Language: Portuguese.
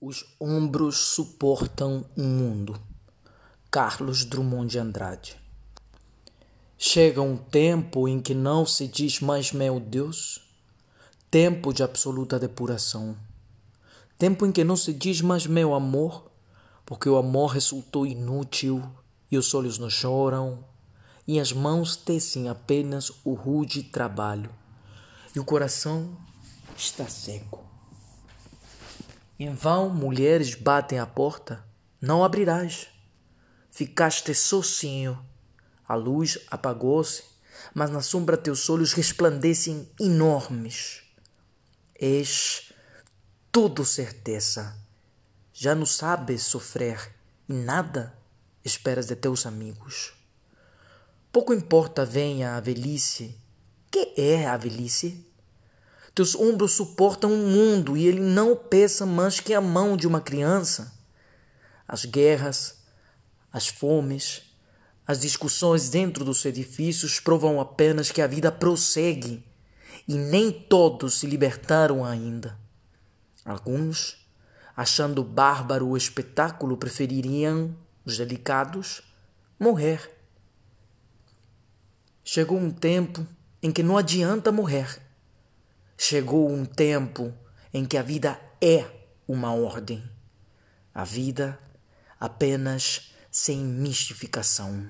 Os ombros suportam o mundo. Carlos Drummond de Andrade. Chega um tempo em que não se diz mais meu Deus, tempo de absoluta depuração. Tempo em que não se diz mais meu amor, porque o amor resultou inútil e os olhos não choram, e as mãos tecem apenas o rude trabalho, e o coração está seco. Em vão mulheres batem à porta, não abrirás. Ficaste sozinho. A luz apagou-se, mas na sombra teus olhos resplandecem enormes. És tudo certeza. Já não sabes sofrer e nada esperas de teus amigos. Pouco importa venha a velhice. Que é a velhice? Teus ombros suportam o mundo e ele não pesa mais que a mão de uma criança. As guerras, as fomes, as discussões dentro dos edifícios provam apenas que a vida prossegue e nem todos se libertaram ainda. Alguns, achando bárbaro o espetáculo, prefeririam, os delicados, morrer. Chegou um tempo em que não adianta morrer Chegou um tempo em que a vida é uma ordem. A vida apenas sem mistificação.